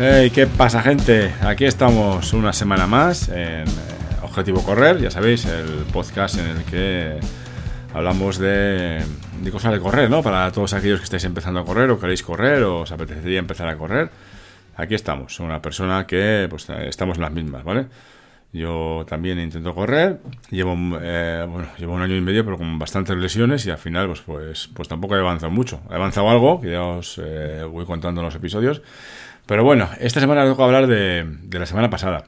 Hey, ¿qué pasa gente? Aquí estamos una semana más en eh, Objetivo Correr, ya sabéis, el podcast en el que hablamos de, cosas de correr, ¿no? Para todos aquellos que estáis empezando a correr o queréis correr o os apetecería empezar a correr. Aquí estamos, una persona que pues estamos en las mismas, ¿vale? Yo también intento correr, llevo, eh, bueno, llevo un año y medio pero con bastantes lesiones y al final pues, pues, pues tampoco he avanzado mucho. He avanzado algo, que ya os eh, voy contando en los episodios. Pero bueno, esta semana tengo que hablar de, la semana pasada,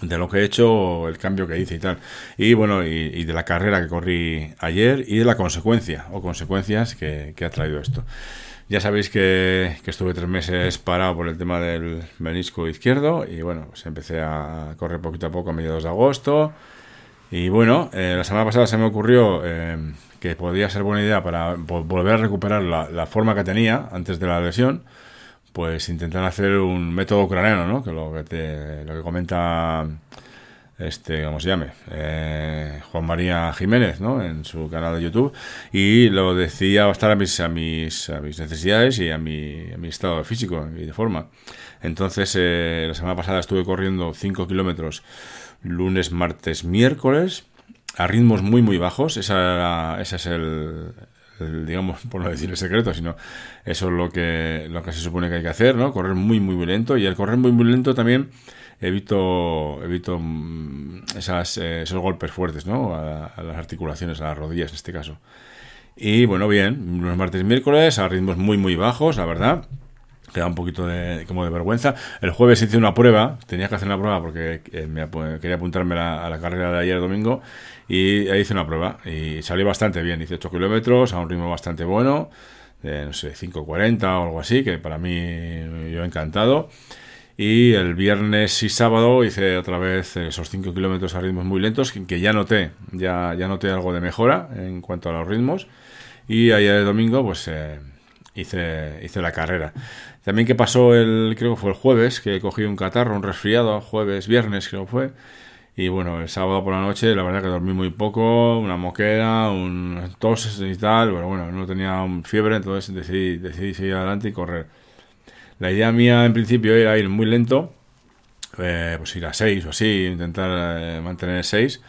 de lo que he hecho, el cambio que hice y tal. Y bueno, y, de la carrera que corrí ayer y de la consecuencia o consecuencias que, ha traído esto. Ya sabéis que, estuve tres meses parado por el tema del menisco izquierdo y bueno, pues empecé a correr poquito a poco a mediados de agosto. Y bueno, eh, la semana pasada se me ocurrió eh, que podría ser buena idea para volver a recuperar la, forma que tenía antes de la lesión, pues intentar hacer un método ucraniano, ¿no? Que lo que, te, lo que comenta este, ¿cómo se llame? Eh, Juan María Jiménez, ¿no? En su canal de YouTube. Y lo decía estar a mis, a mis, a mis necesidades y a mi, a mi estado físico y de forma. Entonces, eh, la semana pasada estuve corriendo 5 kilómetros lunes, martes, miércoles, a ritmos muy, muy bajos. Esa, ese es el, digamos, por no decir el secreto, sino eso es lo que, lo que se supone que hay que hacer, ¿no? Correr muy, muy lento. Y el correr muy, muy lento también evito, evito esas, eh, esos golpes fuertes ¿no? A, a, las articulaciones, a las rodillas en este caso. Y bueno, bien, los martes y miércoles a ritmos muy, muy bajos, la verdad. Queda un poquito de, como de vergüenza. El jueves hice una prueba, tenía que hacer una prueba porque eh, quería apuntarme a la carrera de ayer domingo y hice una prueba y salió bastante bien. Hice 8 kilómetros a un ritmo bastante bueno, de no sé, 5.40 o algo así, que para mí yo encantado. Y el viernes y sábado hice otra vez esos 5 kilómetros a ritmos muy lentos, que ya noté, ya, ya noté algo de mejora en cuanto a los ritmos. Y ayer domingo, pues eh, hice, hice la carrera. También que pasó el, creo que fue el jueves, que cogí un catarro, un resfriado, jueves, viernes creo que fue. Y bueno, el sábado por la noche, la verdad que dormí muy poco, una moquera, un tos y tal, pero bueno, no tenía fiebre, entonces decidí, decidí seguir adelante y correr. La idea mía en principio era ir muy lento, eh, pues ir a 6 o así, intentar eh, mantener 6.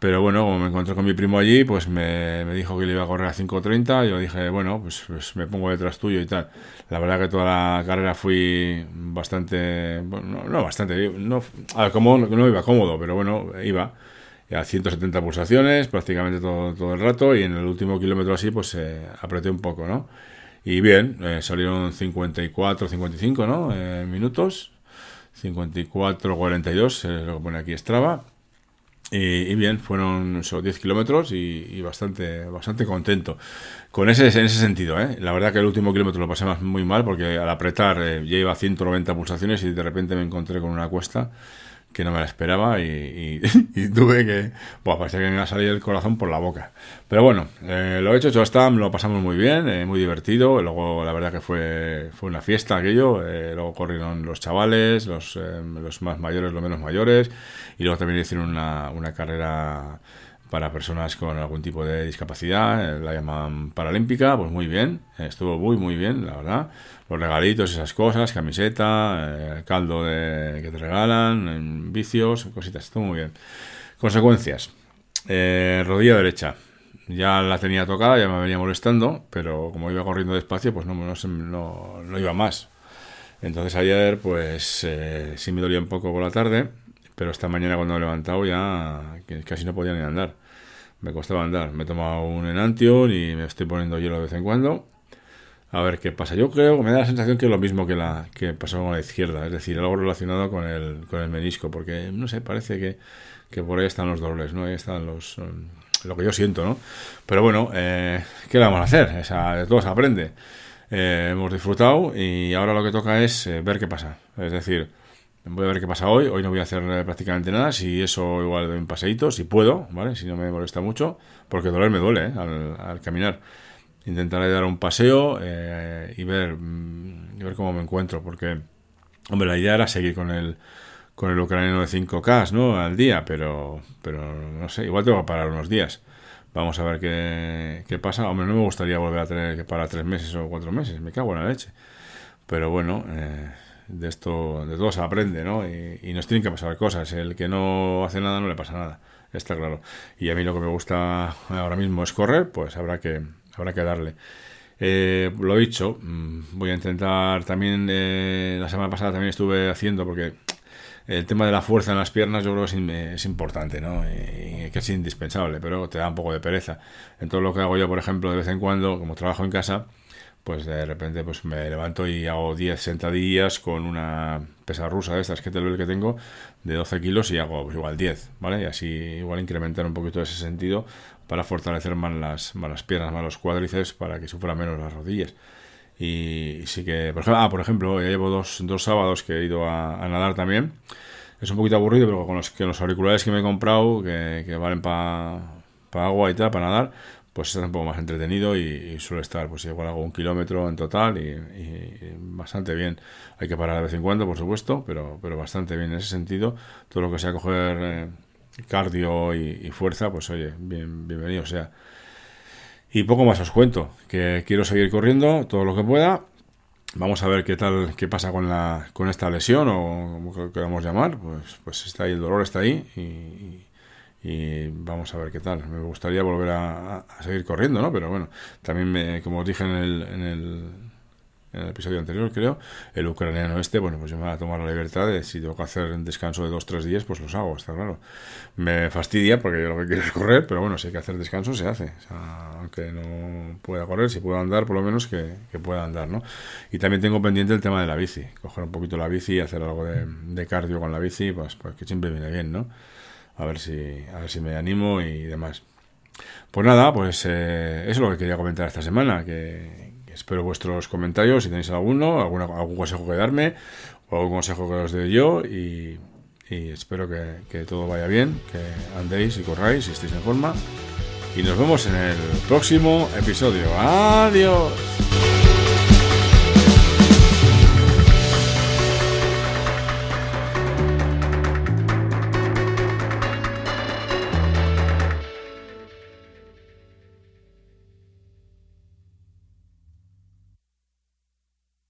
Pero bueno, como me encontré con mi primo allí, pues me, me dijo que le iba a correr a 5.30. Yo dije, bueno, pues, pues, me pongo detrás tuyo y tal. La verdad que toda la carrera fui bastante, bueno, no, bastante, no, a como, no iba cómodo, pero bueno, iba a 170 pulsaciones prácticamente todo, todo el rato y en el último kilómetro así pues eh, apreté un poco, ¿no? Y bien, eh, salieron 54, 55 ¿no? Eh, minutos. 54, 42, es lo que pone aquí Strava. Y, y bien, fueron esos 10 kilómetros y, y, bastante, bastante contento. Con ese, en ese sentido, ¿eh? La verdad que el último kilómetro lo pasé más, muy mal porque al apretar eh, ya iba a 190 pulsaciones y de repente me encontré con una cuesta que no me la esperaba y, y, y tuve que... Buah, parecía que me iba a salir el corazón por la boca. Pero bueno, eh, lo he hecho, hecho está, lo pasamos muy bien, eh, muy divertido. Luego la verdad que fue, fue una fiesta aquello. Eh, luego corrieron los chavales, los, los más mayores, los menos mayores. Y luego también hicieron una, una carrera para personas con algún tipo de discapacidad, la llaman paralímpica, pues muy bien, estuvo muy muy bien, la verdad. Los regalitos, esas cosas, camiseta, eh, caldo que te regalan, vicios, cositas, estuvo muy bien. Consecuencias. Eh, rodilla derecha. Ya la tenía tocada, ya me venía molestando, pero como iba corriendo despacio, pues no, no, no, no iba más. Entonces ayer, pues eh, sí me dolía un poco por la tarde, pero esta mañana cuando me he levantado ya casi no podía ni andar. Me costaba andar. Me he tomado un Enantion y me estoy poniendo hielo de vez en cuando. A ver qué pasa. Yo creo que me da la sensación que es lo mismo que la que pasó con la izquierda, es decir, algo relacionado con el, con el menisco, porque no sé, parece que, que por ahí están los dolores, ¿no? Ahí están los. lo que yo siento, ¿no? Pero bueno, eh, ¿qué vamos a hacer? O sea, de todo se aprende. Eh, hemos disfrutado y ahora lo que toca es eh, ver qué pasa. Es decir, Voy a ver qué pasa hoy. Hoy no voy a hacer prácticamente nada. Si eso, igual doy un paseíto, si puedo, ¿vale? Si no me molesta mucho, porque doler me duele ¿eh? al, caminar. Intentaré dar un paseo eh, y, ver, y ver cómo me encuentro, porque, hombre, la idea era seguir con el, con el ucraniano de 5K, ¿no? Al día, pero, pero no sé, igual tengo que parar unos días. Vamos a ver qué, qué pasa. Hombre, no me gustaría volver a tener que parar tres meses o cuatro meses. Me cago en la leche. Pero bueno, eh, de esto, de todo se aprende, ¿no? Y, nos tienen que pasar cosas. El que no hace nada no le pasa nada, está claro. Y a mí lo que me gusta ahora mismo es correr, pues habrá que, habrá que darle. Eh, lo dicho, mm, voy a intentar también, eh, la semana pasada también estuve haciendo, porque el tema de la fuerza en las piernas yo creo que es, importante, ¿no? Y que es indispensable, pero te da un poco de pereza. En todo lo que hago yo, por ejemplo, de vez en cuando, como trabajo en casa, pues de repente pues me levanto y hago 10 sentadillas con una pesa rusa de estas que que tengo de 12 kilos y hago pues, igual 10, ¿vale? Y así igual incrementar un poquito ese sentido para fortalecer más las, más las piernas, más los cuádriceps, para que sufra menos las rodillas. Y, sí que, por ejemplo, ah, por ejemplo, ya llevo dos, dos sábados que he ido a, nadar también. Es un poquito aburrido, pero con los, que los auriculares que me he comprado, que, que valen para agua y tal, para nadar, pues está un poco más entretenido y, suele estar, pues igual hago un kilómetro en total y, bastante bien. Hay que parar de vez en cuando, por supuesto, pero, pero bastante bien en ese sentido. Todo lo que sea coger eh, cardio y, fuerza, pues oye, bien, bienvenido sea. Y poco más os cuento, que quiero seguir corriendo todo lo que pueda. Vamos a ver qué tal, qué pasa con la, con esta lesión o como queramos llamar. Pues, pues está ahí, el dolor está ahí y, vamos a ver qué tal. Me gustaría volver a, seguir corriendo, ¿no? Pero bueno, también como os dije en el episodio anterior, creo, el ucraniano este, bueno, pues yo me voy a tomar la libertad de si tengo que hacer un descanso de dos tres días, pues los hago, está claro. Me fastidia porque yo lo que quiero es correr, pero bueno, si hay que hacer descanso, se hace. O sea, aunque no pueda correr, si puedo andar, por lo menos que, pueda andar, ¿no? Y también tengo pendiente el tema de la bici, coger un poquito la bici y hacer algo de, cardio con la bici, pues, pues que siempre viene bien, ¿no? A ver si, a ver si me animo y demás. Pues nada, pues eh, eso es lo que quería comentar esta semana, que, Espero vuestros comentarios, si tenéis alguno, alguna, algún consejo que darme o algún consejo que os dé yo y, espero que, que, todo vaya bien, que andéis y corráis y estéis en forma. Y nos vemos en el próximo episodio. Adiós.